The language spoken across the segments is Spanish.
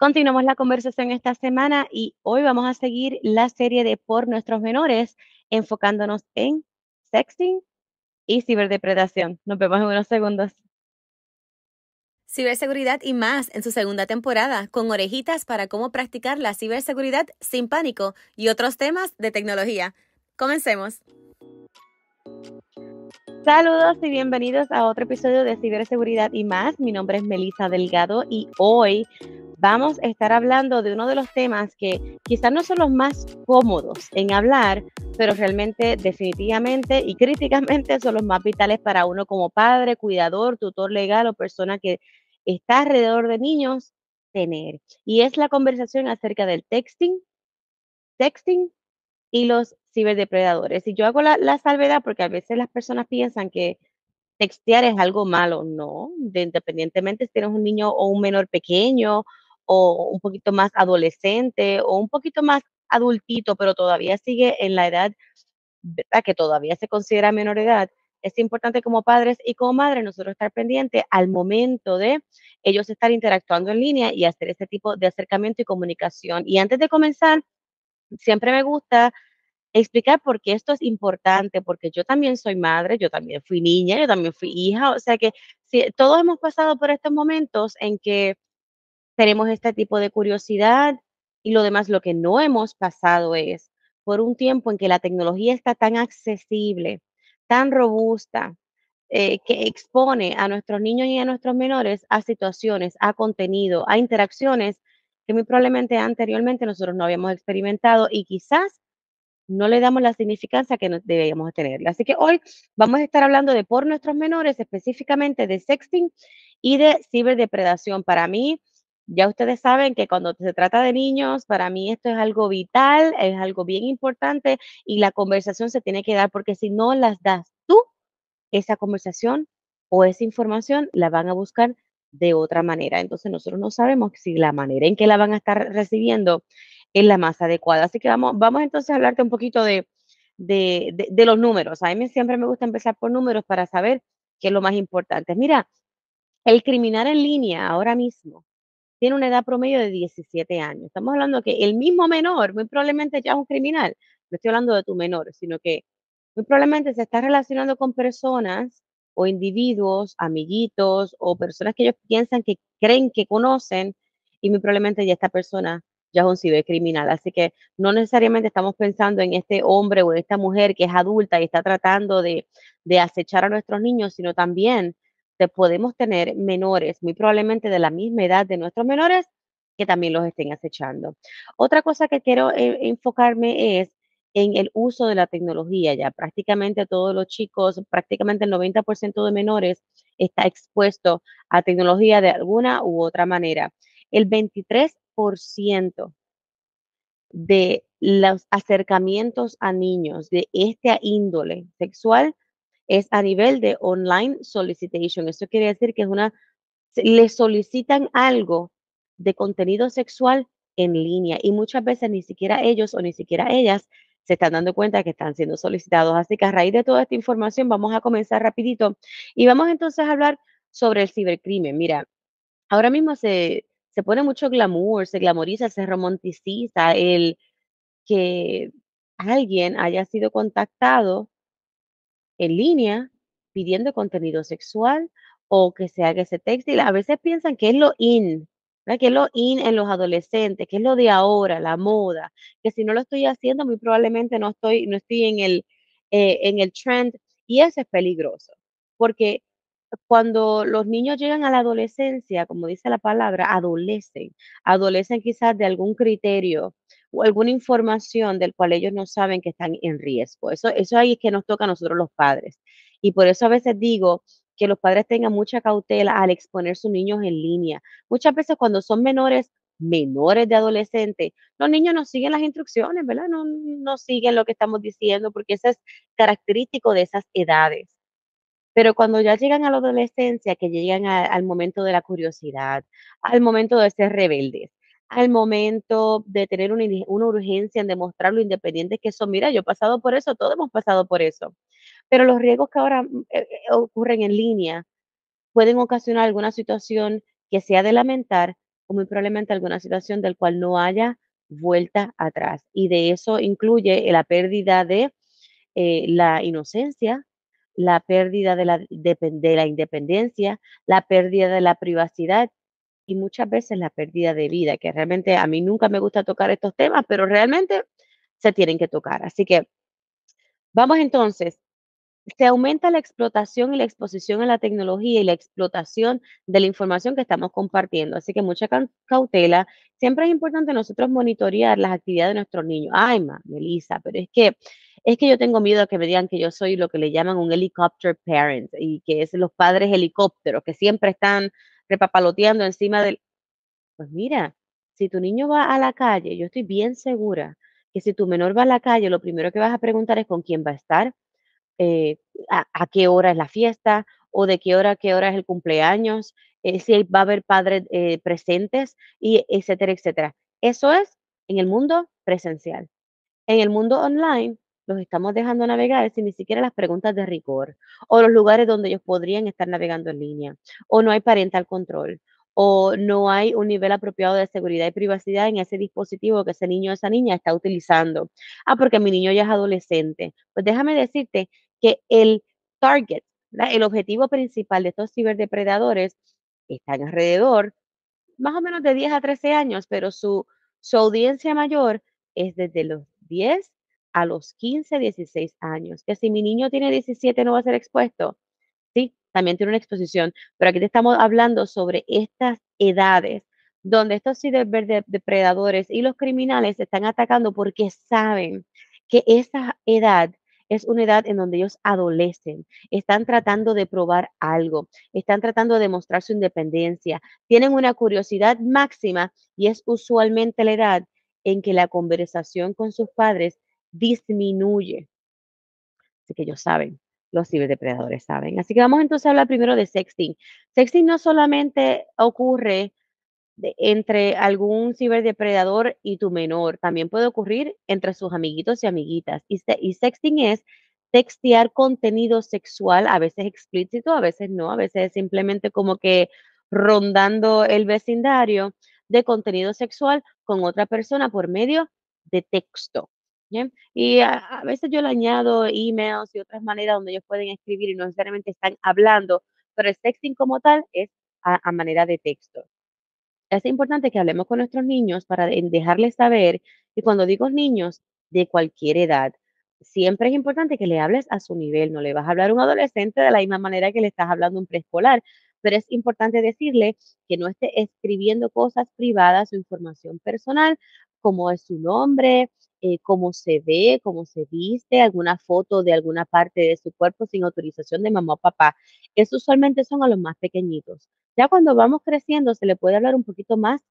Continuamos la conversación esta semana y hoy vamos a seguir la serie de Por Nuestros Menores, enfocándonos en sexting y ciberdepredación. Nos vemos en unos segundos. Ciberseguridad y más en su segunda temporada, con orejitas para cómo practicar la ciberseguridad sin pánico y otros temas de tecnología. Comencemos. Saludos y bienvenidos a otro episodio de Ciberseguridad y más. Mi nombre es Melissa Delgado y hoy vamos a estar hablando de uno de los temas que quizás no son los más cómodos en hablar, pero realmente definitivamente y críticamente son los más vitales para uno como padre, cuidador, tutor legal o persona que está alrededor de niños tener. Y es la conversación acerca del texting, texting y los ciberdepredadores. Y yo hago la, la salvedad porque a veces las personas piensan que textear es algo malo, no, de, independientemente si tienes un niño o un menor pequeño o un poquito más adolescente o un poquito más adultito, pero todavía sigue en la edad que todavía se considera menor edad, es importante como padres y como madres nosotros estar pendientes al momento de ellos estar interactuando en línea y hacer ese tipo de acercamiento y comunicación. Y antes de comenzar, siempre me gusta explicar por qué esto es importante, porque yo también soy madre, yo también fui niña, yo también fui hija, o sea que todos hemos pasado por estos momentos en que tenemos este tipo de curiosidad y lo demás, lo que no hemos pasado es por un tiempo en que la tecnología está tan accesible, tan robusta, eh, que expone a nuestros niños y a nuestros menores a situaciones, a contenido, a interacciones que muy probablemente anteriormente nosotros no habíamos experimentado y quizás no le damos la significancia que deberíamos tener. Así que hoy vamos a estar hablando de por nuestros menores, específicamente de sexting y de ciberdepredación. Para mí, ya ustedes saben que cuando se trata de niños, para mí esto es algo vital, es algo bien importante y la conversación se tiene que dar porque si no las das tú, esa conversación o esa información la van a buscar de otra manera. Entonces nosotros no sabemos si la manera en que la van a estar recibiendo es la más adecuada. Así que vamos, vamos entonces a hablarte un poquito de, de, de los números. A mí siempre me gusta empezar por números para saber qué es lo más importante. Mira, el criminal en línea ahora mismo tiene una edad promedio de 17 años. Estamos hablando que el mismo menor, muy probablemente ya es un criminal. No estoy hablando de tu menor, sino que muy probablemente se está relacionando con personas o individuos, amiguitos o personas que ellos piensan que creen que conocen y muy probablemente ya esta persona ya es un cibercriminal. Así que no necesariamente estamos pensando en este hombre o en esta mujer que es adulta y está tratando de, acechar a nuestros niños, sino también podemos tener menores, muy probablemente de la misma edad de nuestros menores, que también los estén acechando. Otra cosa que quiero eh, enfocarme es en el uso de la tecnología. Ya prácticamente todos los chicos, prácticamente el 90% de menores está expuesto a tecnología de alguna u otra manera. El 23% de los acercamientos a niños de esta índole sexual es a nivel de online solicitation. Eso quiere decir que es una, le solicitan algo de contenido sexual en línea y muchas veces ni siquiera ellos o ni siquiera ellas se están dando cuenta que están siendo solicitados. Así que a raíz de toda esta información vamos a comenzar rapidito y vamos entonces a hablar sobre el cibercrimen. Mira, ahora mismo se, se pone mucho glamour, se glamoriza, se romanticiza el que alguien haya sido contactado en línea pidiendo contenido sexual o que se haga ese textil. A veces piensan que es lo in, que es lo in en los adolescentes, que es lo de ahora, la moda, que si no lo estoy haciendo, muy probablemente no estoy, no estoy en el, eh, en el trend y eso es peligroso, porque cuando los niños llegan a la adolescencia, como dice la palabra, adolecen, adolecen quizás de algún criterio o alguna información del cual ellos no saben que están en riesgo. Eso, eso ahí es que nos toca a nosotros los padres. Y por eso a veces digo que los padres tengan mucha cautela al exponer sus niños en línea. Muchas veces cuando son menores, menores de adolescentes, los niños no siguen las instrucciones, ¿verdad? No, no siguen lo que estamos diciendo porque eso es característico de esas edades. Pero cuando ya llegan a la adolescencia, que llegan al momento de la curiosidad, al momento de ser rebeldes, al momento de tener una, urgencia en demostrar lo independientes que son. Mira, yo he pasado por eso, todos hemos pasado por eso. Pero los riesgos que ahora mm, eh, eh, ocurren en línea pueden ocasionar alguna situación que sea de lamentar o muy probablemente alguna situación del cual no haya vuelta atrás. Y de eso incluye la pérdida de eh, la inocencia, la pérdida de la, de la independencia, la pérdida de la privacidad y muchas veces la pérdida de vida, que realmente a mí nunca me gusta tocar estos temas, pero realmente se tienen que tocar. Así que vamos entonces se aumenta la explotación y la exposición a la tecnología y la explotación de la información que estamos compartiendo. Así que mucha cautela. Siempre es importante nosotros monitorear las actividades de nuestros niños. Ay, ma, Melissa, pero es que es que yo tengo miedo a que me digan que yo soy lo que le llaman un helicopter parent y que es los padres helicópteros que siempre están repapaloteando encima del... Pues mira, si tu niño va a la calle, yo estoy bien segura que si tu menor va a la calle, lo primero que vas a preguntar es con quién va a estar, eh, a, qué hora es la fiesta o de qué hora a qué hora es el cumpleaños, eh, si va a haber padres eh, presentes, y etcétera, etcétera. Eso es en el mundo presencial. En el mundo online, los estamos dejando navegar sin ni siquiera las preguntas de rigor, o los lugares donde ellos podrían estar navegando en línea, o no hay parental control, o no hay un nivel apropiado de seguridad y privacidad en ese dispositivo que ese niño o esa niña está utilizando. Ah, porque mi niño ya es adolescente. Pues déjame decirte que el target, el objetivo principal de estos ciberdepredadores están alrededor más o menos de 10 a 13 años, pero su, su audiencia mayor es desde los 10 a los 15, 16 años. Que si mi niño tiene 17 no va a ser expuesto. Sí, también tiene una exposición, pero aquí te estamos hablando sobre estas edades donde estos ciberdepredadores y los criminales están atacando porque saben que esa edad es una edad en donde ellos adolecen, están tratando de probar algo, están tratando de demostrar su independencia, tienen una curiosidad máxima y es usualmente la edad en que la conversación con sus padres disminuye. Así que ellos saben, los ciberdepredadores saben. Así que vamos entonces a hablar primero de sexting. Sexting no solamente ocurre entre algún ciberdepredador y tu menor. También puede ocurrir entre sus amiguitos y amiguitas. Y, y sexting es textear contenido sexual, a veces explícito, a veces no, a veces es simplemente como que rondando el vecindario de contenido sexual con otra persona por medio de texto. Y a, veces yo le añado emails y otras maneras donde ellos pueden escribir y no necesariamente están hablando, pero el sexting como tal es a manera de texto. Es importante que hablemos con nuestros niños para dejarles saber, y cuando digo niños, de cualquier edad, siempre es importante que le hables a su nivel, no le vas a hablar a un adolescente de la misma manera que le estás hablando a un preescolar, pero es importante decirle que no esté escribiendo cosas privadas o información personal, como es su nombre, eh, cómo se ve, cómo se viste, alguna foto de alguna parte de su cuerpo sin autorización de mamá o papá. Eso usualmente son a los más pequeñitos. Ya cuando vamos creciendo se le puede hablar un poquito más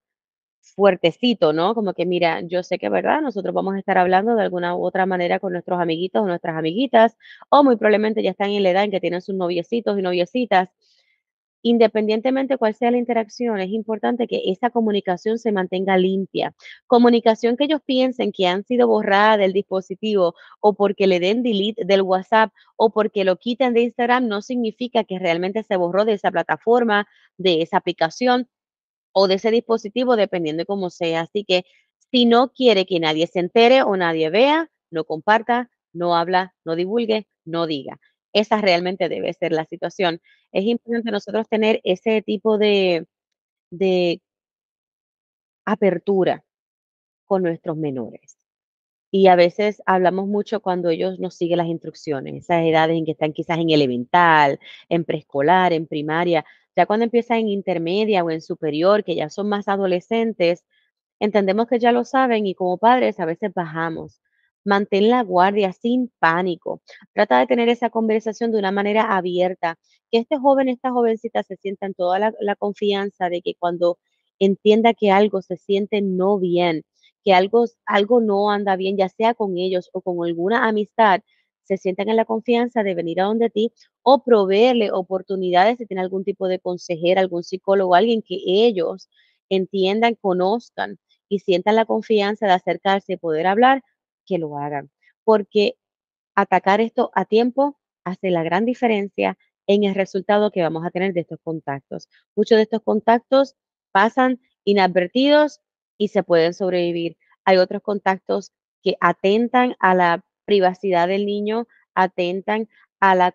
fuertecito, ¿no? Como que mira, yo sé que, ¿verdad? Nosotros vamos a estar hablando de alguna u otra manera con nuestros amiguitos o nuestras amiguitas, o muy probablemente ya están en la edad en que tienen sus noviecitos y noviecitas. Independientemente cuál sea la interacción, es importante que esa comunicación se mantenga limpia. Comunicación que ellos piensen que han sido borradas del dispositivo o porque le den delete del WhatsApp o porque lo quiten de Instagram no significa que realmente se borró de esa plataforma, de esa aplicación o de ese dispositivo, dependiendo de cómo sea. Así que si no quiere que nadie se entere o nadie vea, no comparta, no habla, no divulgue, no diga. Esa realmente debe ser la situación. Es importante nosotros tener ese tipo de, de apertura con nuestros menores. Y a veces hablamos mucho cuando ellos nos siguen las instrucciones, esas edades en que están quizás en elemental, en preescolar, en primaria, ya cuando empiezan en intermedia o en superior, que ya son más adolescentes, entendemos que ya lo saben y como padres a veces bajamos. Mantén la guardia sin pánico. Trata de tener esa conversación de una manera abierta. Que este joven, esta jovencita se sienta en toda la, confianza de que cuando entienda que algo se siente no bien, que algo, algo no anda bien, ya sea con ellos o con alguna amistad, se sientan en la confianza de venir a donde ti o proveerle oportunidades de tener algún tipo de consejera, algún psicólogo, alguien que ellos entiendan, conozcan y sientan la confianza de acercarse y poder hablar que lo hagan, porque atacar esto a tiempo hace la gran diferencia en el resultado que vamos a tener de estos contactos. Muchos de estos contactos pasan inadvertidos y se pueden sobrevivir. Hay otros contactos que atentan a la privacidad del niño, atentan a la,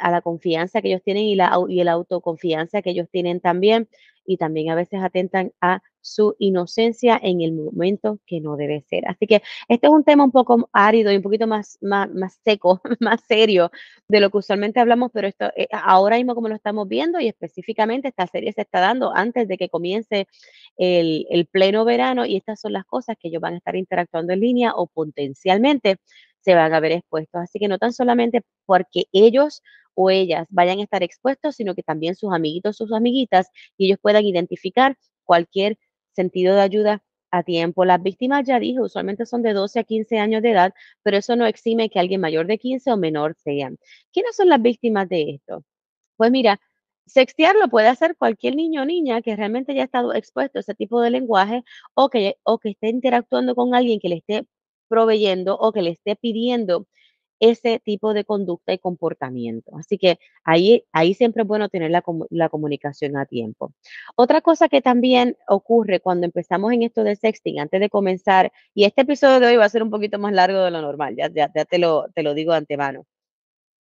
a la confianza que ellos tienen y la, y la autoconfianza que ellos tienen también y también a veces atentan a su inocencia en el momento que no debe ser. Así que este es un tema un poco árido y un poquito más, más, seco, más serio de lo que usualmente hablamos, pero esto eh, ahora mismo como lo estamos viendo y específicamente esta serie se está dando antes de que comience el, el pleno verano y estas son las cosas que ellos van a estar interactuando en línea o potencialmente se van a ver expuestos. Así que no tan solamente porque ellos o ellas vayan a estar expuestos, sino que también sus amiguitos, sus amiguitas, y ellos puedan identificar cualquier sentido de ayuda a tiempo. Las víctimas, ya dije, usualmente son de 12 a 15 años de edad, pero eso no exime que alguien mayor de 15 o menor sean. ¿Quiénes son las víctimas de esto? Pues mira, sextear lo puede hacer cualquier niño o niña que realmente haya estado expuesto a ese tipo de lenguaje o que, o que esté interactuando con alguien que le esté proveyendo o que le esté pidiendo ese tipo de conducta y comportamiento. Así que ahí, ahí siempre es bueno tener la, la, comunicación a tiempo. Otra cosa que también ocurre cuando empezamos en esto de sexting, antes de comenzar, y este episodio de hoy va a ser un poquito más largo de lo normal, ya, ya, te, lo, te lo digo de antemano,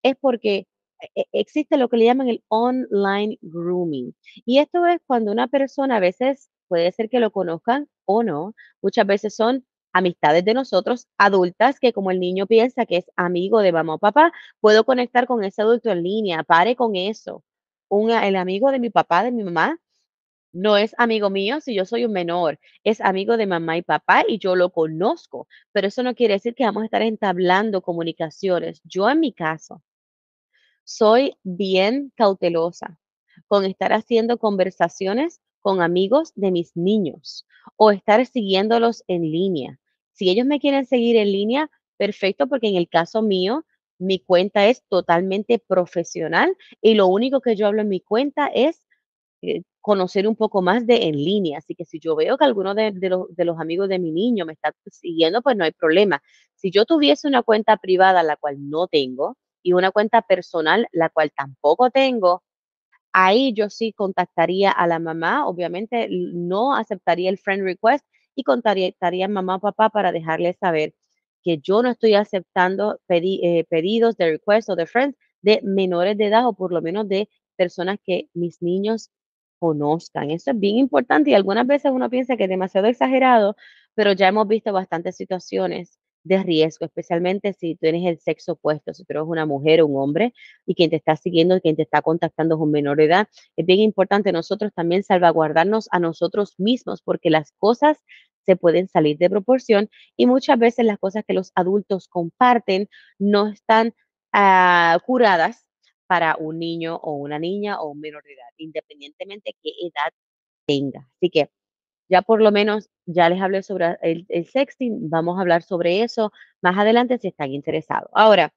es porque e, existe lo que le llaman el online grooming. Y esto es cuando una persona a veces puede ser que lo conozcan o no, muchas veces son amistades de nosotros, adultas, que como el niño piensa que es amigo de mamá o papá, puedo conectar con ese adulto en línea, pare con eso. El amigo de mi papá, de mi mamá, no es amigo mío si yo soy un menor, es amigo de mamá y papá y yo lo conozco, pero eso no quiere decir que vamos a estar entablando comunicaciones. Yo en mi caso soy bien cautelosa con estar haciendo conversaciones con amigos de mis niños o estar siguiéndolos en línea. Si ellos me quieren seguir en línea, perfecto, porque en el caso mío, mi cuenta es totalmente profesional y lo único que yo hablo en mi cuenta es eh, conocer un poco más de en línea. Así que si yo veo que alguno de, los, de, los, amigos de mi niño me está siguiendo, pues no hay problema. Si yo tuviese una cuenta privada, la cual no tengo, y una cuenta personal, la cual tampoco tengo, ahí yo sí contactaría a la mamá. Obviamente no aceptaría el friend request, y contactaría a mamá o papá para dejarles saber que yo no estoy aceptando eh, pedidos de request o de friends de menores de edad o por lo menos de personas que mis niños conozcan. Eso es bien importante y algunas veces uno piensa que es demasiado exagerado, pero ya hemos visto bastantes situaciones de riesgo, especialmente si tienes el sexo opuesto, si tú eres una mujer o un hombre y quien te está siguiendo, quien te está contactando es un menor de edad. Es bien importante nosotros también salvaguardarnos a nosotros mismos porque las cosas se pueden salir de proporción y muchas veces las cosas que los adultos comparten no están ah, curadas para un niño o una niña o un menor de edad, independientemente de qué edad tenga. Así que ya por lo menos ya les hablé sobre el, sexting, vamos a hablar sobre eso más adelante si están interesados. Ahora,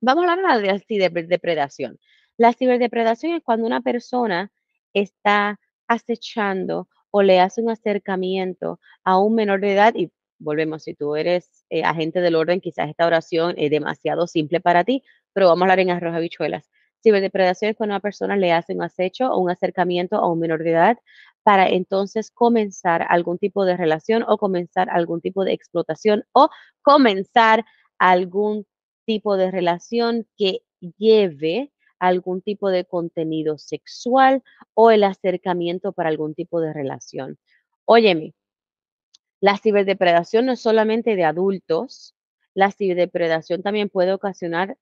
vamos a hablar de la ciberdepredación. La ciberdepredación es cuando una persona está acechando o le hace un acercamiento a un menor de edad y volvemos, si tú eres eh, agente del orden, quizás esta oración es demasiado simple para ti, pero vamos a hablar en arroz habichuelas. Ciberdepredación es cuando una persona le hace un acecho o un acercamiento a un menor de edad para entonces comenzar algún tipo de relación o comenzar algún tipo de explotación o comenzar algún tipo de relación que lleve algún tipo de contenido sexual o el acercamiento para algún tipo de relación. Óyeme, la ciberdepredación no es solamente de adultos, la ciberdepredación también puede ocasionar,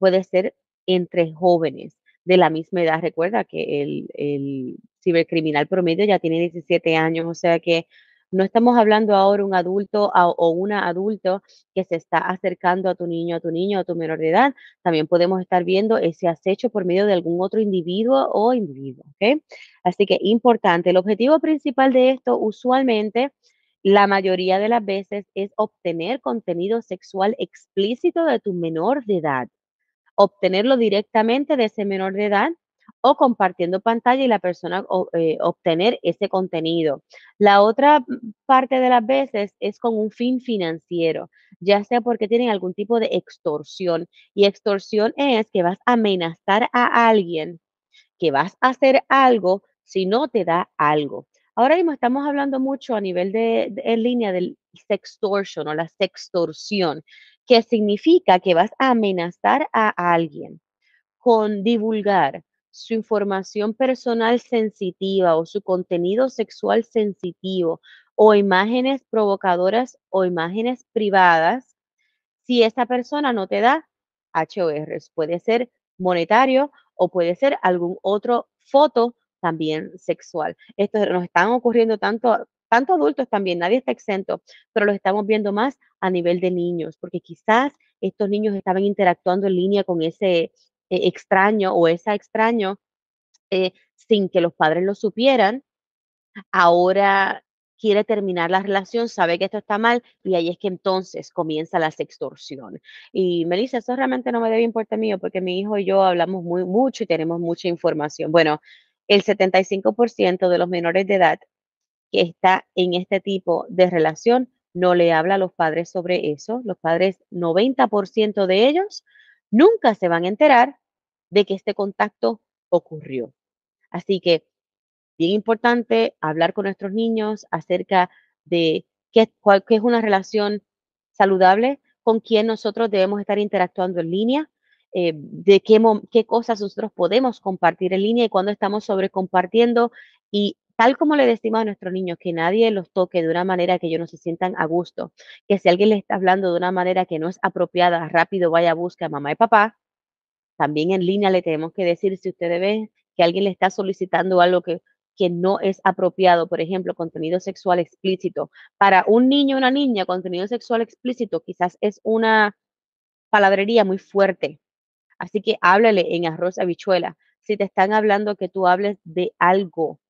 puede ser entre jóvenes de la misma edad. Recuerda que el, el cibercriminal promedio ya tiene 17 años, o sea que no estamos hablando ahora un adulto o una adulto que se está acercando a tu niño, a tu niño, a tu menor de edad. También podemos estar viendo ese acecho por medio de algún otro individuo o individuo. ¿ok? Así que importante. El objetivo principal de esto usualmente la mayoría de las veces es obtener contenido sexual explícito de tu menor de edad obtenerlo directamente de ese menor de edad o compartiendo pantalla y la persona eh, obtener ese contenido. La otra parte de las veces es con un fin financiero, ya sea porque tienen algún tipo de extorsión. Y extorsión es que vas a amenazar a alguien, que vas a hacer algo si no te da algo. Ahora mismo estamos hablando mucho a nivel de, en línea del sextortion o la sextorsión, que significa que vas a amenazar a alguien con divulgar su información personal sensitiva o su contenido sexual sensitivo o imágenes provocadoras o imágenes privadas, si esa persona no te da HORs, puede ser monetario o puede ser algún otro foto también sexual. Esto nos están ocurriendo tanto, tanto adultos también, nadie está exento, pero lo estamos viendo más a nivel de niños, porque quizás estos niños estaban interactuando en línea con ese eh, extraño o esa extraño eh, sin que los padres lo supieran. Ahora quiere terminar la relación, sabe que esto está mal y ahí es que entonces comienza la sextorsión. Y Melissa, eso realmente no me debe importar mío porque mi hijo y yo hablamos muy mucho y tenemos mucha información. Bueno, el 75% de los menores de edad que está en este tipo de relación no le habla a los padres sobre eso. Los padres, 90% de ellos, nunca se van a enterar de que este contacto ocurrió. Así que, bien importante hablar con nuestros niños acerca de qué, qué es una relación saludable, con quién nosotros debemos estar interactuando en línea, eh, de qué, qué cosas nosotros podemos compartir en línea y cuando estamos sobre compartiendo y tal como le decimos a nuestros niños, que nadie los toque de una manera que ellos no se sientan a gusto, que si alguien le está hablando de una manera que no es apropiada, rápido vaya a buscar a mamá y papá, también en línea le tenemos que decir si ustedes ven que alguien le está solicitando algo que, no es apropiado, por ejemplo, contenido sexual explícito. Para un niño o una niña, contenido sexual explícito quizás es una palabrería muy fuerte, Así que háblale en arroz habichuela. Si te están hablando que tú hables de algo,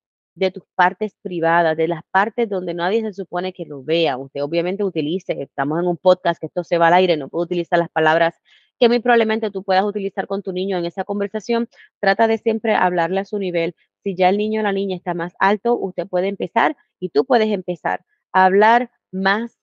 de tus partes privadas, de las partes donde nadie se supone que lo vea. Usted obviamente utilice, estamos en un podcast que esto se va al aire, no puedo utilizar las palabras que muy probablemente tú puedas utilizar con tu niño en esa conversación. Trata de siempre hablarle a su nivel. Si ya el niño o la niña está más alto, usted puede empezar y tú puedes empezar a hablar más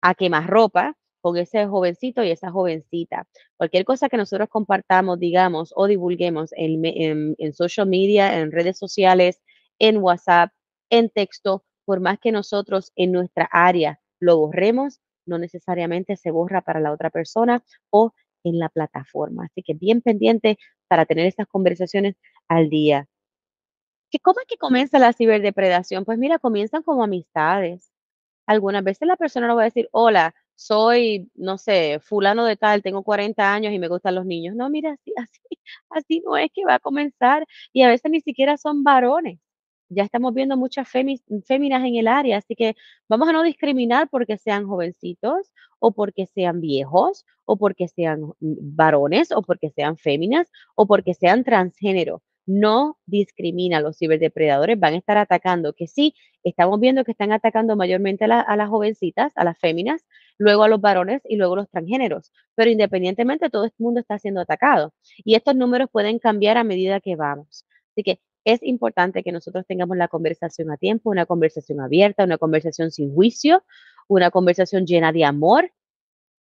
a quemar ropa, con ese jovencito y esa jovencita. Cualquier cosa que nosotros compartamos, digamos, o divulguemos en, social media, en redes sociales, en WhatsApp, en texto, por más que nosotros en nuestra área lo borremos, no necesariamente se borra para la otra persona o en la plataforma. Así que bien pendiente para tener estas conversaciones al día. ¿Cómo es que comienza la ciberdepredación? Pues mira, comienzan como amistades. Algunas veces la persona no va a decir, hola, soy, no sé, fulano de tal, tengo 40 años y me gustan los niños. No, mira, así, así, así no es que va a comenzar. Y a veces ni siquiera son varones. Ya estamos viendo muchas féminas en el área, así que vamos a no discriminar porque sean jovencitos o porque sean viejos o porque sean varones o porque sean féminas o porque sean transgénero no discrimina. Los ciberdepredadores van a estar atacando, que sí, estamos viendo que están atacando mayormente a, las jovencitas, a las féminas, luego a los varones y luego a los transgéneros. Pero independientemente, todo el mundo está siendo atacado. Y estos números pueden cambiar a medida que vamos. Así que es importante que nosotros tengamos la conversación a tiempo, una conversación abierta, una conversación sin juicio, una conversación llena de amor,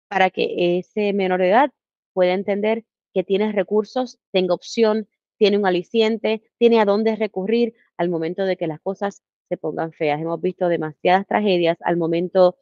para que ese menor de edad pueda entender que tiene recursos, tenga opción, tiene un aliciente, tiene a dónde recurrir al momento de que las cosas se pongan feas. Hemos visto demasiadas tragedias al momento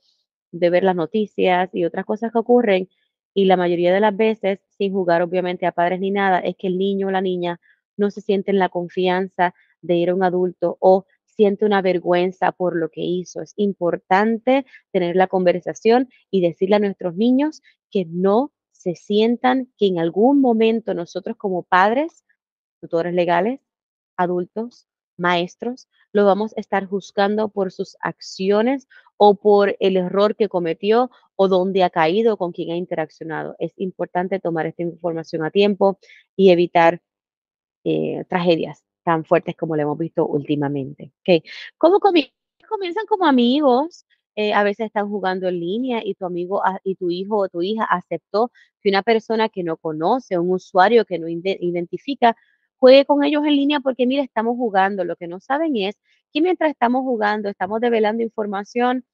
de ver las noticias y otras cosas que ocurren y la mayoría de las veces, sin jugar obviamente a padres ni nada, es que el niño o la niña no se siente en la confianza de ir a un adulto o siente una vergüenza por lo que hizo. Es importante tener la conversación y decirle a nuestros niños que no se sientan que en algún momento nosotros como padres tutores legales, adultos, maestros, lo vamos a estar juzgando por sus acciones o por el error que cometió o dónde ha caído, con quién ha interaccionado. Es importante tomar esta información a tiempo y evitar eh, tragedias tan fuertes como lo hemos visto últimamente. Okay. ¿Cómo comienzan como amigos? Eh, a veces están jugando en línea y tu amigo y tu hijo o tu hija aceptó que una persona que no conoce, un usuario que no identifica, juegue con ellos en línea porque, mira, estamos jugando. Lo que no saben es que mientras estamos jugando, estamos develando información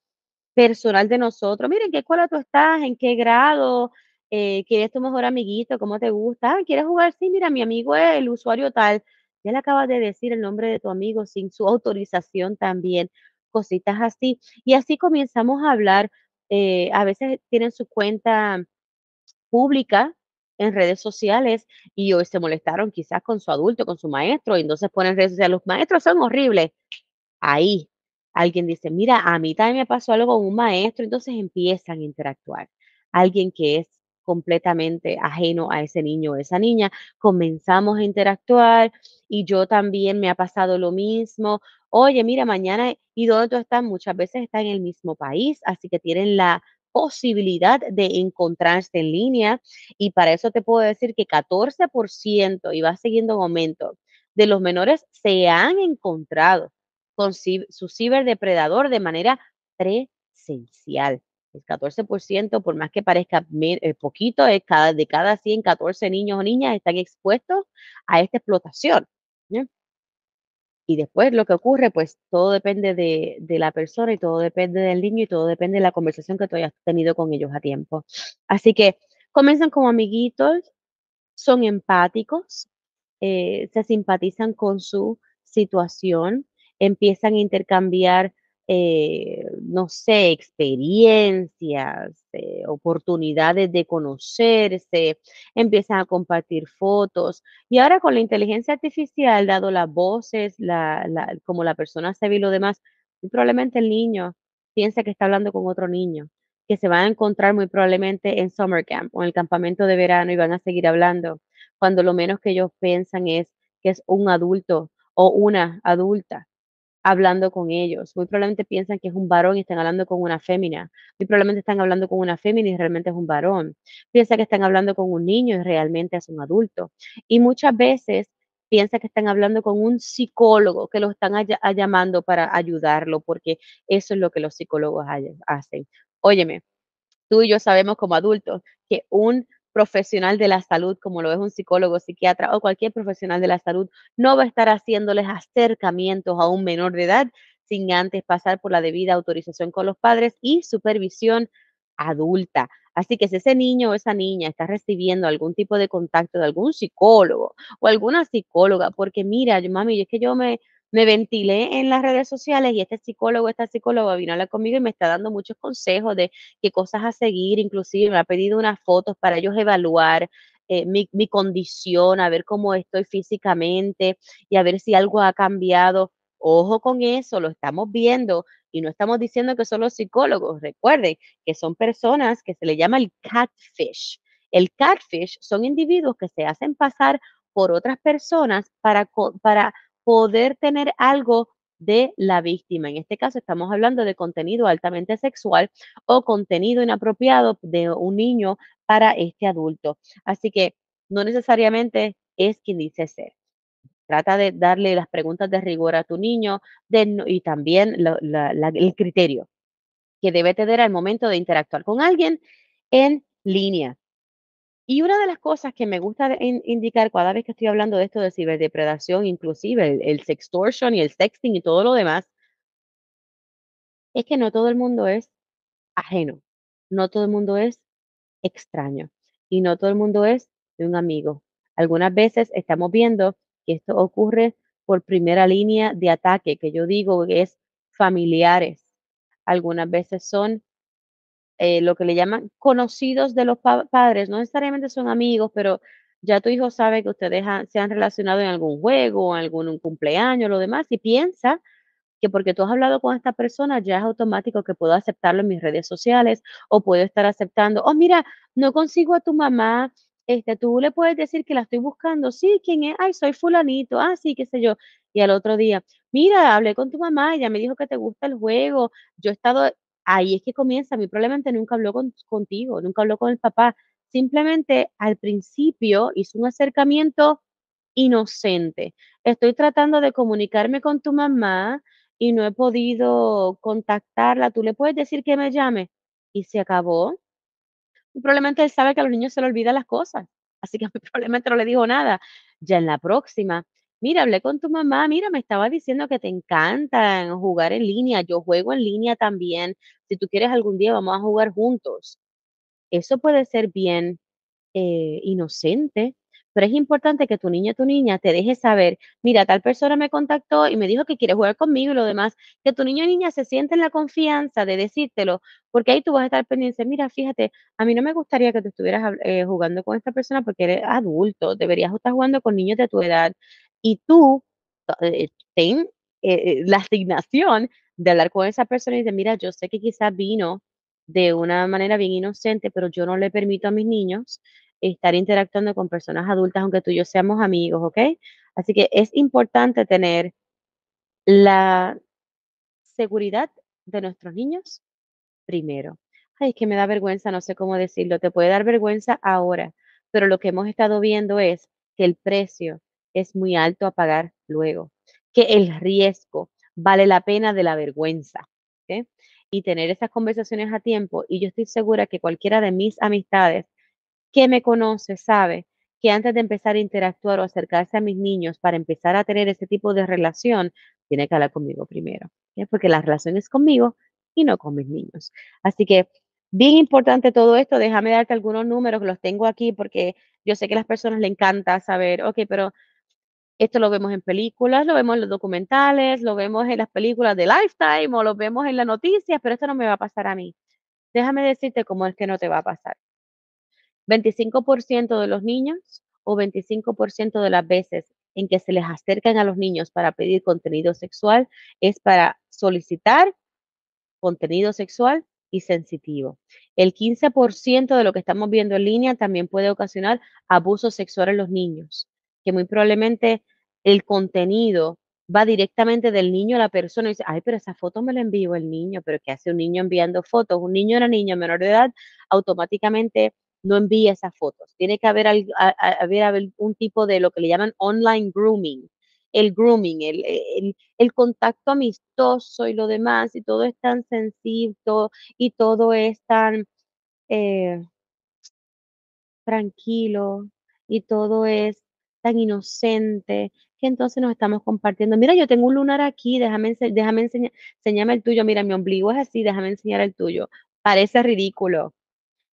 personal de nosotros. Miren, ¿qué escuela tú estás? ¿En qué grado? Eh, ¿Quién es tu mejor amiguito? ¿Cómo te gusta? ¿Quieres jugar? Sí, mira, mi amigo es el usuario tal. Ya le acabas de decir el nombre de tu amigo sin su autorización también, cositas así. Y así comenzamos a hablar. eh, a veces tienen su cuenta pública en redes sociales y hoy se molestaron quizás con su adulto, con su maestro, y entonces ponen redes sociales, los maestros son horribles. Ahí alguien dice, mira, a mí también me pasó algo con un maestro, entonces empiezan a interactuar. Alguien que es completamente ajeno a ese niño o esa niña, comenzamos a interactuar y yo también me ha pasado lo mismo. Oye, mira, mañana, ¿y dónde tú estás? Muchas veces están en el mismo país, así que tienen la posibilidad de encontrarse en línea y para eso te puedo decir que 14% y va siguiendo en aumento de los menores se han encontrado con su ciberdepredador de manera presencial. El 14%, por más que parezca eh, poquito, es cada, de cada 100, 14 niños o niñas están expuestos a esta explotación. Y después lo que ocurre, pues todo depende de, de la persona y todo depende del niño y todo depende de la conversación que tú hayas tenido con ellos a tiempo. Así que comienzan como amiguitos, son empáticos, eh, se simpatizan con su situación, empiezan a intercambiar, eh, no sé, experiencias, eh, oportunidades de conocerse, empiezan a compartir fotos. Y ahora con la inteligencia artificial, dado las voces, como la persona se ve y lo demás, muy probablemente el niño piensa que está hablando con otro niño, que se van a encontrar muy probablemente en summer camp o en el campamento de verano y van a seguir hablando cuando lo menos que ellos piensan es que es un adulto o una adulta hablando con ellos. Muy probablemente piensan que es un varón y están hablando con una fémina. Muy probablemente están hablando con una fémina y realmente es un varón. Piensa que están hablando con un niño y realmente es un adulto. Y muchas veces piensa que están hablando con un psicólogo que lo están haya- a- llamando para ayudarlo, porque eso es lo que los psicólogos hacen. Óyeme, tú y yo sabemos como adultos que un profesional de la salud, como lo es un psicólogo, psiquiatra o cualquier profesional de la salud, no va a estar haciéndoles acercamientos a un menor de edad sin antes pasar por la debida autorización con los padres y supervisión adulta. Así que si ese niño o esa niña está recibiendo algún tipo de contacto de algún psicólogo o alguna psicóloga, porque mira, mami, es que yo me, me ventilé en las redes sociales y este psicólogo, esta psicóloga vino a hablar conmigo y me está dando muchos consejos de qué cosas a seguir, inclusive me ha pedido unas fotos para ellos evaluar eh, mi, mi condición, a ver cómo estoy físicamente y a ver si algo ha cambiado. Ojo con eso, lo estamos viendo y no estamos diciendo que son los psicólogos. Recuerden que son personas que se le llama el catfish. El catfish son individuos que se hacen pasar por otras personas para, para poder tener algo de la víctima. En este caso estamos hablando de contenido altamente sexual o contenido inapropiado de un niño para este adulto. Así que no necesariamente es quien dice ser. Trata de darle las preguntas de rigor a tu niño de y también el criterio que debe tener al momento de interactuar con alguien en línea. Y una de las cosas que me gusta indicar cada vez que estoy hablando de esto de ciberdepredación, inclusive el, el sextortion y el sexting y todo lo demás, es que no todo el mundo es ajeno, no todo el mundo es extraño y no todo el mundo es de un amigo. Algunas veces estamos viendo que esto ocurre por primera línea de ataque, que yo digo que es familiares. Algunas veces son eh, lo que le llaman conocidos de los pa- padres, no necesariamente son amigos, pero ya tu hijo sabe que ustedes han- se han relacionado en algún juego, en algún un cumpleaños, lo demás, y piensa que porque tú has hablado con esta persona ya es automático que puedo aceptarlo en mis redes sociales o puedo estar aceptando, oh, mira, no consigo a tu mamá, este, tú le puedes decir que la estoy buscando, sí, ¿quién es? Ay, soy fulanito, ah, sí, qué sé yo. Y al otro día, mira, hablé con tu mamá, ella me dijo que te gusta el juego, yo he estado, ahí es que comienza, mi probablemente nunca habló con- contigo, nunca habló con el papá, simplemente al principio hizo un acercamiento inocente. Estoy tratando de comunicarme con tu mamá y no he podido contactarla, ¿tú le puedes decir que me llame? Y se acabó. Probablemente él sabe que a los niños se le olvidan las cosas, así que probablemente no le dijo nada. Ya en la próxima, mira, hablé con tu mamá, mira, me estaba diciendo que te encantan jugar en línea, yo juego en línea también, si tú quieres algún día vamos a jugar juntos. Eso puede ser bien eh, inocente, pero es importante que tu niño o tu niña te deje saber, mira, tal persona me contactó y me dijo que quiere jugar conmigo y lo demás, que tu niño o niña se siente en la confianza de decírtelo, porque ahí tú vas a estar pendiente, mira, fíjate, a mí no me gustaría que tú estuvieras eh, jugando con esta persona porque eres adulto, deberías estar jugando con niños de tu edad y tú eh, ten eh, la asignación de hablar con esa persona y de, mira, yo sé que quizás vino de una manera bien inocente, pero yo no le permito a mis niños estar interactuando con personas adultas, aunque tú y yo seamos amigos, ¿ok? Así que es importante tener la seguridad de nuestros niños primero. Ay, es que me da vergüenza, no sé cómo decirlo, te puede dar vergüenza ahora, pero lo que hemos estado viendo es que el precio es muy alto a pagar luego, que el riesgo vale la pena de la vergüenza. Y tener esas conversaciones a tiempo, y yo estoy segura que cualquiera de mis amistades que me conoce sabe que antes de empezar a interactuar o acercarse a mis niños para empezar a tener ese tipo de relación, tiene que hablar conmigo primero, porque la relación es conmigo y no con mis niños. Así que, bien importante todo esto, déjame darte algunos números, los tengo aquí porque yo sé que a las personas les encanta saber, ok, pero esto lo vemos en películas, lo vemos en los documentales, lo vemos en las películas de Lifetime o lo vemos en las noticias, pero esto no me va a pasar a mí. Déjame decirte cómo es que no te va a pasar. 25% de los niños o 25% de las veces en que se les acercan a los niños para pedir contenido sexual es para solicitar contenido sexual y sensitivo. El 15% de lo que estamos viendo en línea también puede ocasionar abuso sexual en los niños, que muy probablemente el contenido va directamente del niño a la persona y dice, ay, pero esa foto me la envió el niño, pero ¿qué hace un niño enviando fotos? Un niño o una niña menor de edad automáticamente no envía esas fotos. Tiene que haber, haber, un tipo de lo que le llaman online grooming. El grooming, el, el, contacto amistoso y lo demás, y todo es tan sencillo y todo es tan eh, tranquilo y todo es tan inocente que entonces nos estamos compartiendo. Mira, yo tengo un lunar aquí, déjame, déjame enseñar, el tuyo. Mira, mi ombligo es así, déjame enseñar el tuyo. Parece ridículo,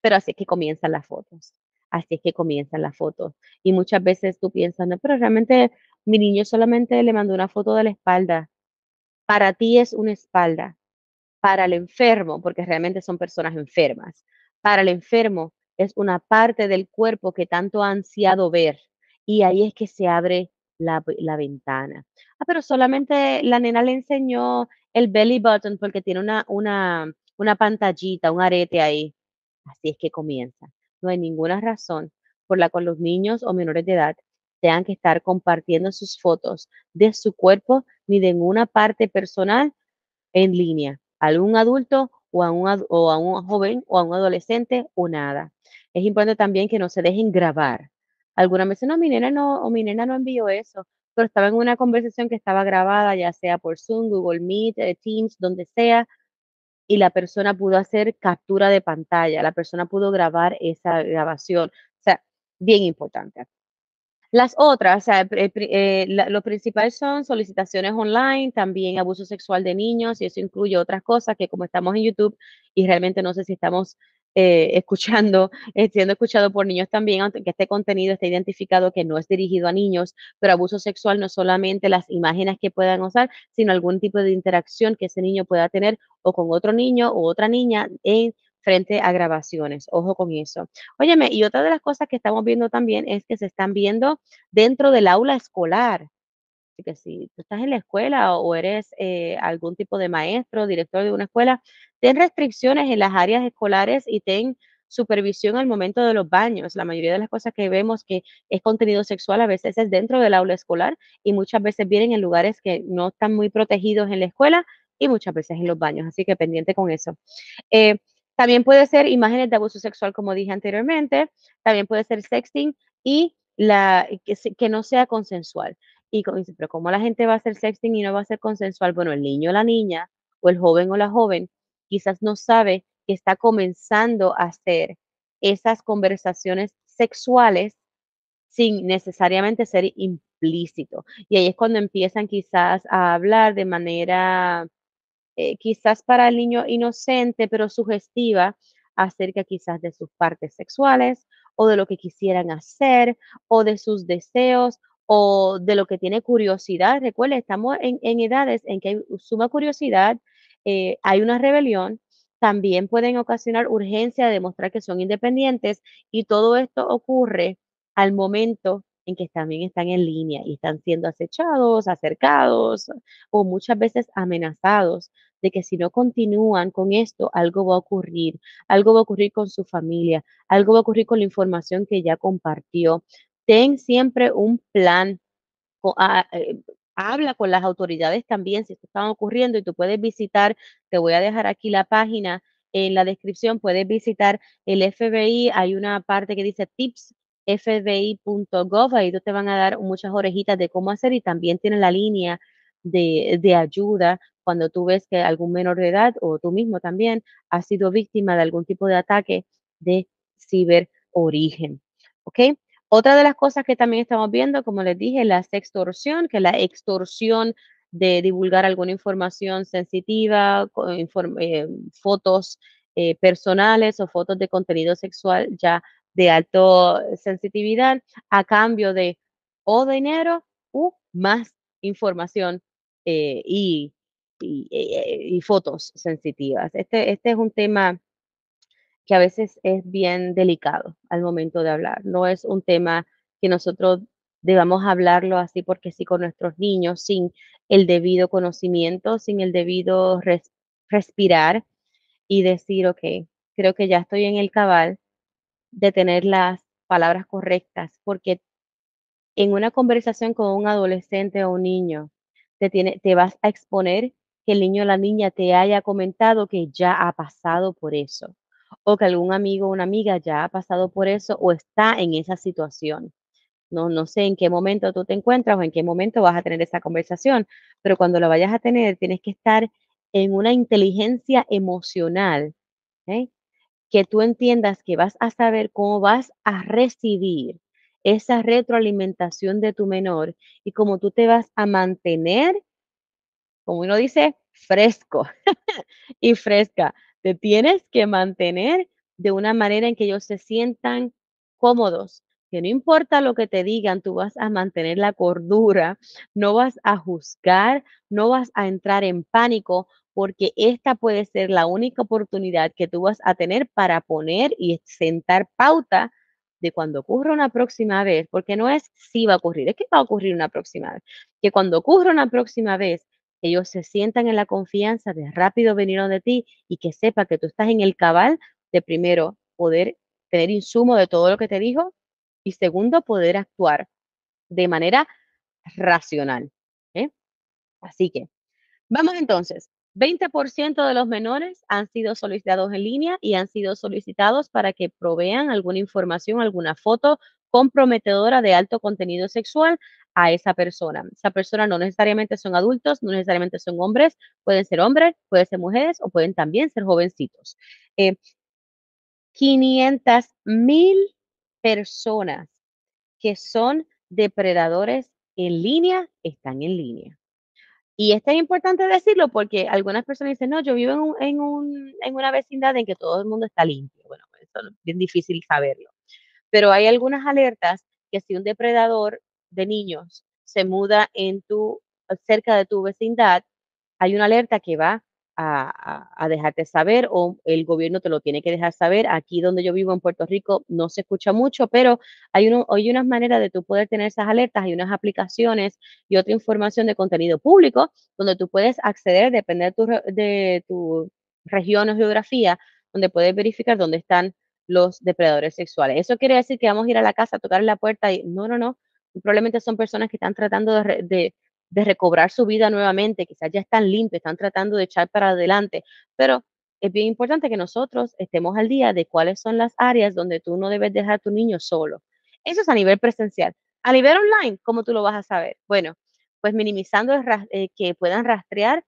pero así es que comienzan las fotos. Así es que comienzan las fotos. Y muchas veces tú piensas, no, pero realmente mi niño solamente le mandó una foto de la espalda. Para ti es una espalda. Para el enfermo, porque realmente son personas enfermas. Para el enfermo es una parte del cuerpo que tanto ha ansiado ver. Y ahí es que se abre la, la ventana. Ah, pero solamente la nena le enseñó el belly button porque tiene una, una, una pantallita, un arete ahí. Así es que comienza. No hay ninguna razón por la cual los niños o menores de edad tengan que estar compartiendo sus fotos de su cuerpo ni de ninguna parte personal en línea. A un adulto o a un, o a un joven o a un adolescente o nada. Es importante también que no se dejen grabar. Algunas veces no, mi nena no, o mi nena no envió eso, pero estaba en una conversación que estaba grabada, ya sea por Zoom, Google Meet, eh, Teams, donde sea, y la persona pudo hacer captura de pantalla, la persona pudo grabar esa grabación. O sea, bien importante. Las otras, o sea, eh, lo principal son solicitaciones online, también abuso sexual de niños, y eso incluye otras cosas que como estamos en YouTube y realmente no sé si estamos eh, escuchando, eh, siendo escuchado por niños también, aunque este contenido esté identificado que no es dirigido a niños, pero abuso sexual no solamente las imágenes que puedan usar, sino algún tipo de interacción que ese niño pueda tener o con otro niño o otra niña en frente a grabaciones. Ojo con eso. Óyeme, y otra de las cosas que estamos viendo también es que se están viendo dentro del aula escolar. Así que si tú estás en la escuela o eres eh, algún tipo de maestro, director de una escuela, ten restricciones en las áreas escolares y ten supervisión al momento de los baños. La mayoría de las cosas que vemos que es contenido sexual a veces es dentro del aula escolar y muchas veces vienen en lugares que no están muy protegidos en la escuela y muchas veces en los baños. Así que pendiente con eso. Eh, también puede ser imágenes de abuso sexual, como dije anteriormente. También puede ser sexting y la, que, que no sea consensual. Y pero ¿cómo la gente va a hacer sexting y no va a ser consensual? Bueno, el niño o la niña, o el joven o la joven, quizás no sabe que está comenzando a hacer esas conversaciones sexuales sin necesariamente ser implícito. Y ahí es cuando empiezan quizás a hablar de manera eh, quizás para el niño inocente, pero sugestiva, acerca quizás de sus partes sexuales o de lo que quisieran hacer o de sus deseos o de lo que tiene curiosidad. Recuerden, estamos en, edades en que hay suma curiosidad, eh, hay una rebelión, también pueden ocasionar urgencia de demostrar que son independientes y todo esto ocurre al momento en que también están en línea y están siendo acechados, acercados o muchas veces amenazados de que si no continúan con esto, algo va a ocurrir, algo va a ocurrir con su familia, algo va a ocurrir con la información que ya compartió. Ten siempre un plan. Ah, eh, habla con las autoridades también si esto está ocurriendo y tú puedes visitar, te voy a dejar aquí la página en la descripción, puedes visitar el FBI, hay una parte que dice tips fbi.gov, ahí te van a dar muchas orejitas de cómo hacer y también tienen la línea de, de, ayuda cuando tú ves que algún menor de edad o tú mismo también has sido víctima de algún tipo de ataque de ciberorigen. ¿Ok? Otra de las cosas que también estamos viendo, como les dije, la extorsión, que la extorsión de divulgar alguna información sensitiva, eh, fotos eh, personales o fotos de contenido sexual ya de alta sensitividad a cambio de o dinero u más información eh, y, y, fotos sensitivas. Este, este es un tema que a veces es bien delicado al momento de hablar. No es un tema que nosotros debamos hablarlo así porque sí con nuestros niños, sin el debido conocimiento, sin el debido respirar y decir, ok, creo que ya estoy en el cabal de tener las palabras correctas, porque en una conversación con un adolescente o un niño, te, tiene, te vas a exponer que el niño o la niña te haya comentado que ya ha pasado por eso o que algún amigo o una amiga ya ha pasado por eso o está en esa situación. No, no sé en qué momento tú te encuentras o en qué momento vas a tener esa conversación, pero cuando la vayas a tener tienes que estar en una inteligencia emocional, que tú entiendas que vas a saber cómo vas a recibir esa retroalimentación de tu menor y cómo tú te vas a mantener, como uno dice, fresco y fresca te tienes que mantener de una manera en que ellos se sientan cómodos, que no importa lo que te digan, tú vas a mantener la cordura, no vas a juzgar, no vas a entrar en pánico, porque esta puede ser la única oportunidad que tú vas a tener para poner y sentar pauta de cuando ocurra una próxima vez, porque no es si va a ocurrir, es que va a ocurrir una próxima vez, que cuando ocurra una próxima vez, ellos se sientan en la confianza de rápido venir de ti y que sepa que tú estás en el cabal de primero poder tener insumo de todo lo que te dijo y segundo poder actuar de manera racional. ¿eh? Así que vamos entonces. 20% de los menores han sido solicitados en línea y han sido solicitados para que provean alguna información, alguna foto comprometedora de alto contenido sexual a esa persona. Esa persona no necesariamente son adultos, no necesariamente son hombres, pueden ser hombres, pueden ser mujeres o pueden también ser jovencitos. 500 eh, mil personas que son depredadores en línea están en línea. Y esto es importante decirlo porque algunas personas dicen, no, yo vivo en, en una vecindad en que todo el mundo está limpio. Bueno, eso es bien difícil saberlo. Pero hay algunas alertas que si un depredador de niños se muda en tu, cerca de tu vecindad, hay una alerta que va a, dejarte saber o el gobierno te lo tiene que dejar saber. Aquí donde yo vivo en Puerto Rico no se escucha mucho, pero hay, uno, unas maneras de tú poder tener esas alertas, hay unas aplicaciones y otra información de contenido público donde tú puedes acceder, depende de tu, de tu región o geografía, donde puedes verificar dónde están los depredadores sexuales. Eso quiere decir que vamos a ir a la casa a tocar la puerta y no, no, no, probablemente son personas que están tratando de, recobrar su vida nuevamente, quizás ya están limpios, están tratando de echar para adelante, pero es bien importante que nosotros estemos al día de cuáles son las áreas donde tú no debes dejar a tu niño solo. Eso es a nivel presencial. A nivel online, ¿cómo tú lo vas a saber? Bueno, pues minimizando eh, que puedan rastrear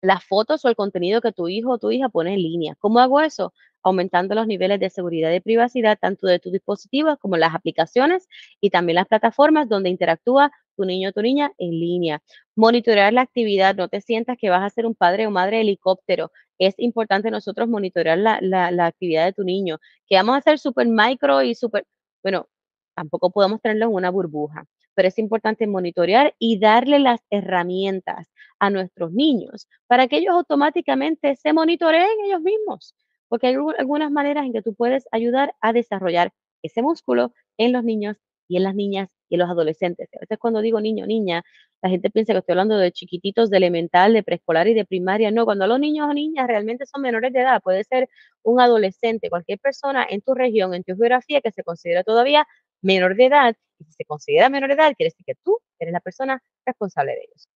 las fotos o el contenido que tu hijo o tu hija pone en línea. ¿Cómo hago eso? Aumentando los niveles de seguridad y privacidad tanto de tus dispositivos como las aplicaciones y también las plataformas donde interactúa tu niño o tu niña en línea. Monitorear la actividad, no te sientas que vas a ser un padre o madre helicóptero. Es importante nosotros monitorear la, la, actividad de tu niño, que vamos a hacer súper micro y súper... Bueno, tampoco podemos tenerlo en una burbuja, pero es importante monitorear y darle las herramientas a nuestros niños para que ellos automáticamente se monitoreen ellos mismos, porque hay algunas maneras en que tú puedes ayudar a desarrollar ese músculo en los niños y en las niñas y en los adolescentes. A veces cuando digo niño, niña, la gente piensa que estoy hablando de chiquititos de elemental, de preescolar y de primaria. No, cuando los niños o niñas realmente son menores de edad, puede ser un adolescente, cualquier persona en tu región, en tu geografía que se considera todavía menor de edad. Y si se considera menor de edad, quiere decir que tú eres la persona responsable de ellos.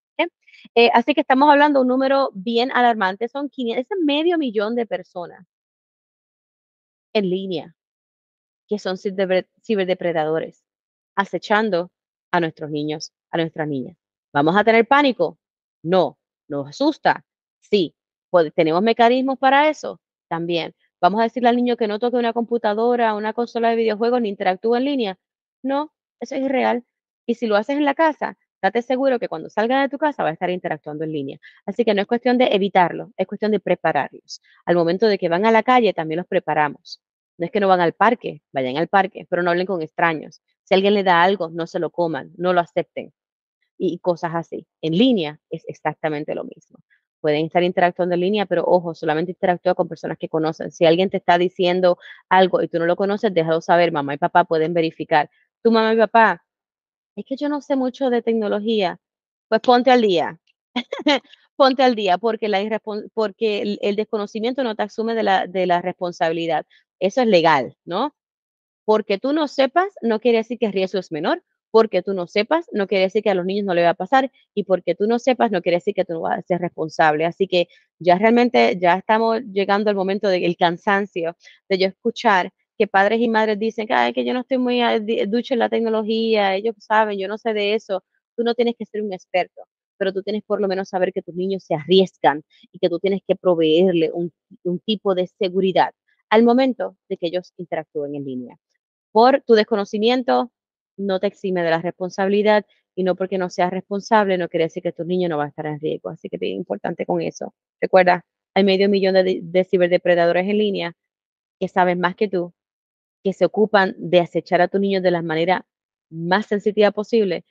Eh, así que estamos hablando de un número bien alarmante, son 500, es medio millón de personas en línea que son ciberdepredadores acechando a nuestros niños, a nuestras niñas. ¿Vamos a tener pánico? No. ¿Nos asusta? Sí. ¿Tenemos mecanismos para eso? También. ¿Vamos a decirle al niño que no toque una computadora, una consola de videojuegos ni interactúe en línea? No, eso es irreal. Y si lo haces en la casa, date seguro que cuando salga de tu casa va a estar interactuando en línea. Así que no es cuestión de evitarlo, es cuestión de prepararlos. Al momento de que van a la calle, también los preparamos. No es que no van al parque, vayan al parque, pero no hablen con extraños. Si alguien le da algo, no se lo coman, no lo acepten. Y cosas así. En línea es exactamente lo mismo. Pueden estar interactuando en línea, pero ojo, solamente interactúa con personas que conocen. Si alguien te está diciendo algo y tú no lo conoces, déjalo saber. Mamá y papá pueden verificar. Tu mamá y papá, es que yo no sé mucho de tecnología. Pues ponte al día. ponte al día porque, la porque el, desconocimiento no te asume de la, de la responsabilidad. Eso es legal, ¿no? Porque tú no sepas, no quiere decir que el riesgo es menor. Porque tú no sepas, no quiere decir que a los niños no le va a pasar. Y porque tú no sepas, no quiere decir que tú no vas a ser responsable. Así que ya realmente, ya estamos llegando al momento del cansancio de yo escuchar que padres y madres dicen que, yo no estoy muy ducho en la tecnología, ellos saben, yo no sé de eso. Tú no tienes que ser un experto, pero tú tienes por lo menos saber que tus niños se arriesgan y que tú tienes que proveerle un, tipo de seguridad al momento de que ellos interactúen en línea por tu desconocimiento no te exime de la responsabilidad y no porque no seas responsable no quiere decir que tu niño no va a estar en riesgo. Así que es importante con eso. Recuerda, hay medio millón de, ciberdepredadores en línea que saben más que tú, que se ocupan de acechar a tu niño de la manera más sensitiva posible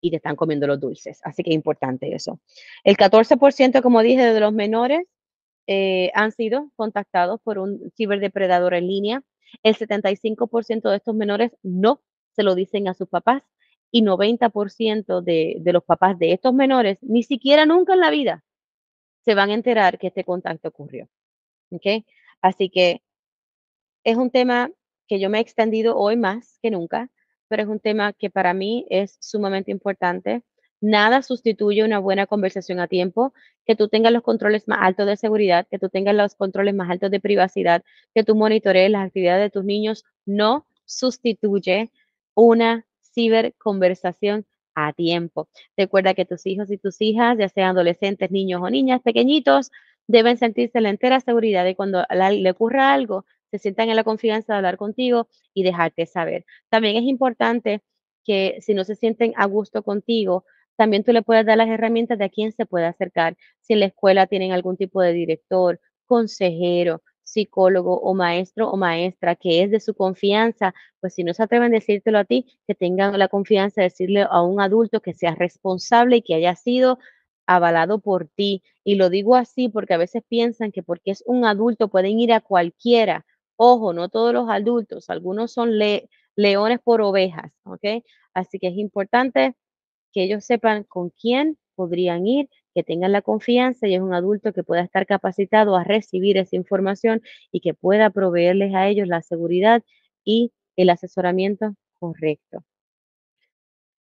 y te están comiendo los dulces. Así que es importante eso. El 14%, como dije, de los menores eh, han sido contactados por un ciberdepredador en línea. El 75% de estos menores no se lo dicen a sus papás y 90% de, de los papás de estos menores ni siquiera nunca en la vida se van a enterar que este contacto ocurrió. ¿Ok? Así que es un tema que yo me he extendido hoy más que nunca, pero es un tema que para mí es sumamente importante. Nada sustituye una buena conversación a tiempo, que tú tengas los controles más altos de seguridad, que tú tengas los controles más altos de privacidad, que tú monitorees las actividades de tus niños, no sustituye una ciberconversación a tiempo. Recuerda que tus hijos y tus hijas, ya sean adolescentes, niños o niñas pequeñitos, deben sentirse la entera seguridad de cuando le ocurra algo, se sientan en la confianza de hablar contigo y dejarte saber. También es importante que si no se sienten a gusto contigo, también tú le puedes dar las herramientas de a quién se puede acercar. Si en la escuela tienen algún tipo de director, consejero, psicólogo o maestro o maestra que es de su confianza, pues si no se atreven a decírtelo a ti, que tengan la confianza de decirle a un adulto que sea responsable y que haya sido avalado por ti. Y lo digo así porque a veces piensan que porque es un adulto pueden ir a cualquiera. Ojo, no todos los adultos, algunos son leones por ovejas, ¿ok? Así que es importante que ellos sepan con quién podrían ir, que tengan la confianza y es un adulto que pueda estar capacitado a recibir esa información y que pueda proveerles a ellos la seguridad y el asesoramiento correcto.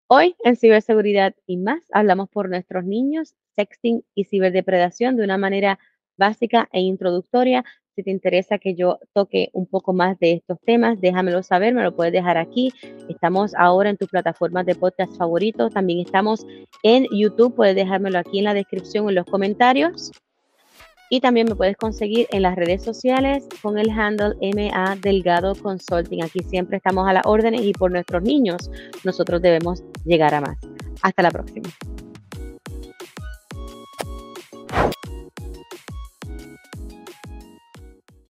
Hoy en ciberseguridad y más hablamos por nuestros niños, sexting y ciberdepredación de una manera básica e introductoria si te interesa que yo toque un poco más de estos temas, déjamelo saber, me lo puedes dejar aquí. Estamos ahora en tus plataformas de podcast favoritos. También estamos en YouTube, puedes dejármelo aquí en la descripción, en los comentarios. Y también me puedes conseguir en las redes sociales con el handle MA Delgado Consulting. Aquí siempre estamos a las órdenes y por nuestros niños nosotros debemos llegar a más. Hasta la próxima.